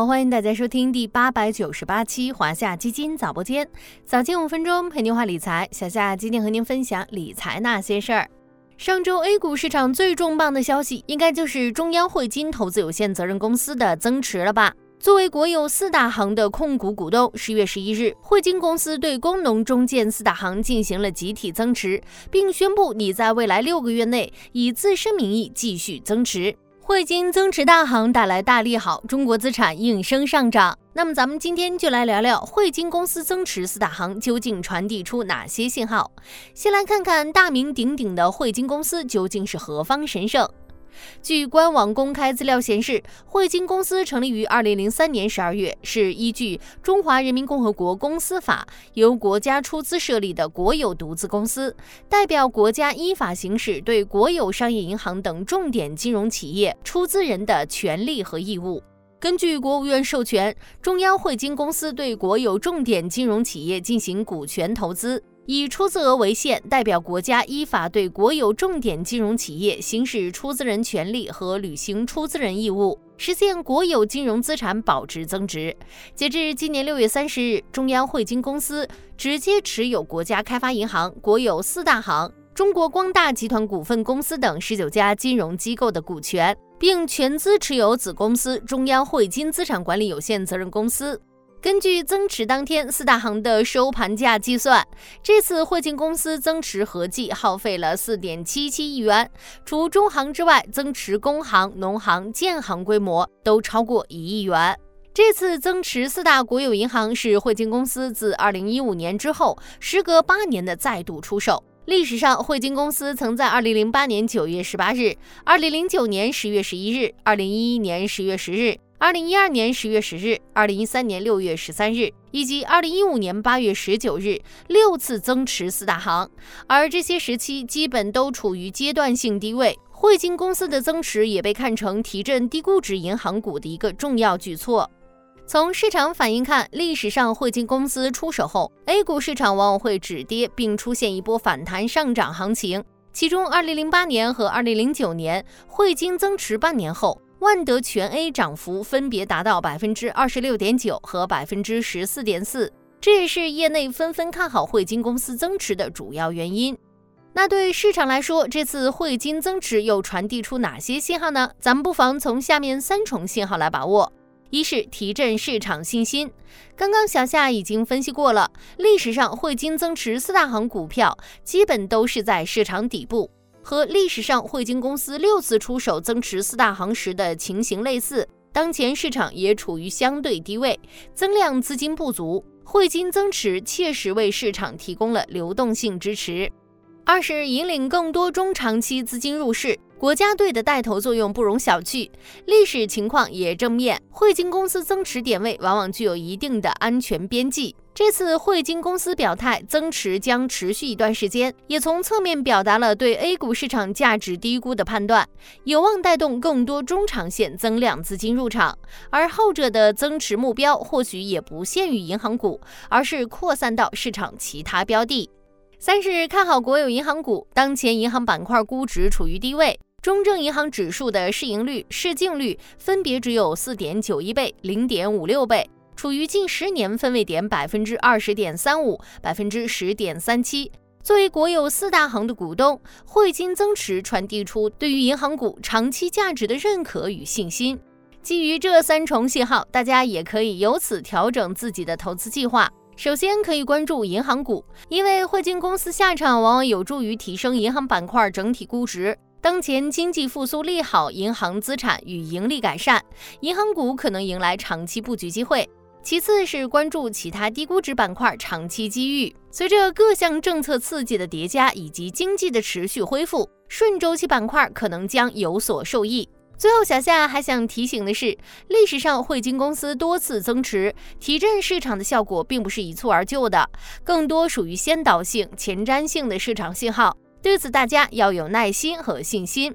好，欢迎大家收听第八百九十八期华夏基金早播间，早间五分钟陪您话理财。小夏今天和您分享理财那些事儿。上周 A 股市场最重磅的消息，应该就是中央汇金投资有限责任公司的增持了吧？作为国有四大行的控股股东，十月十一日，汇金公司对工农中建四大行进行了集体增持，并宣布拟在未来六个月内以自身名义继续增持。汇金增持大行带来大利好，中国资产应声上涨。那么，咱们今天就来聊聊汇金公司增持四大行究竟传递出哪些信号。先来看看大名鼎鼎的汇金公司究竟是何方神圣。据官网公开资料显示，汇金公司成立于二零零三年十二月，是依据《中华人民共和国公司法》由国家出资设立的国有独资公司，代表国家依法行使对国有商业银行等重点金融企业出资人的权利和义务。根据国务院授权，中央汇金公司对国有重点金融企业进行股权投资。以出资额为限，代表国家依法对国有重点金融企业行使出资人权利和履行出资人义务，实现国有金融资产保值增值。截至今年六月三十日，中央汇金公司直接持有国家开发银行、国有四大行、中国光大集团股份公司等十九家金融机构的股权，并全资持有子公司中央汇金资产管理有限责任公司。根据增持当天四大行的收盘价计算，这次汇金公司增持合计耗费了四点七七亿元。除中行之外，增持工行、农行、建行规模都超过一亿元。这次增持四大国有银行是汇金公司自二零一五年之后，时隔八年的再度出手。历史上，汇金公司曾在二零零八年九月十八日、二零零九年十月十一日、二零一一年十月十日。二零一二年十月十日、二零一三年六月十三日以及二零一五年八月十九日六次增持四大行，而这些时期基本都处于阶段性低位。汇金公司的增持也被看成提振低估值银行股的一个重要举措。从市场反应看，历史上汇金公司出手后，A 股市场往往会止跌并出现一波反弹上涨行情。其中，二零零八年和二零零九年汇金增持半年后。万德全 A 涨幅分别达到百分之二十六点九和百分之十四点四，这也是业内纷纷看好汇金公司增持的主要原因。那对市场来说，这次汇金增持又传递出哪些信号呢？咱们不妨从下面三重信号来把握：一是提振市场信心。刚刚小夏已经分析过了，历史上汇金增持四大行股票，基本都是在市场底部。和历史上汇金公司六次出手增持四大行时的情形类似，当前市场也处于相对低位，增量资金不足，汇金增持切实为市场提供了流动性支持。二是引领更多中长期资金入市。国家队的带头作用不容小觑，历史情况也正面。汇金公司增持点位往往具有一定的安全边际。这次汇金公司表态增持将持续一段时间，也从侧面表达了对 A 股市场价值低估的判断，有望带动更多中长线增量资金入场。而后者的增持目标或许也不限于银行股，而是扩散到市场其他标的。三是看好国有银行股，当前银行板块估值处于低位。中证银行指数的市盈率、市净率分别只有四点九一倍、零点五六倍，处于近十年分位点百分之二十点三五、百分之十点三七。作为国有四大行的股东，汇金增持传递出对于银行股长期价值的认可与信心。基于这三重信号，大家也可以由此调整自己的投资计划。首先可以关注银行股，因为汇金公司下场往往有助于提升银行板块整体估值。当前经济复苏利好，银行资产与盈利改善，银行股可能迎来长期布局机会。其次是关注其他低估值板块长期机遇。随着各项政策刺激的叠加以及经济的持续恢复，顺周期板块可能将有所受益。最后，小夏还想提醒的是，历史上汇金公司多次增持提振市场的效果，并不是一蹴而就的，更多属于先导性、前瞻性的市场信号。对此，大家要有耐心和信心。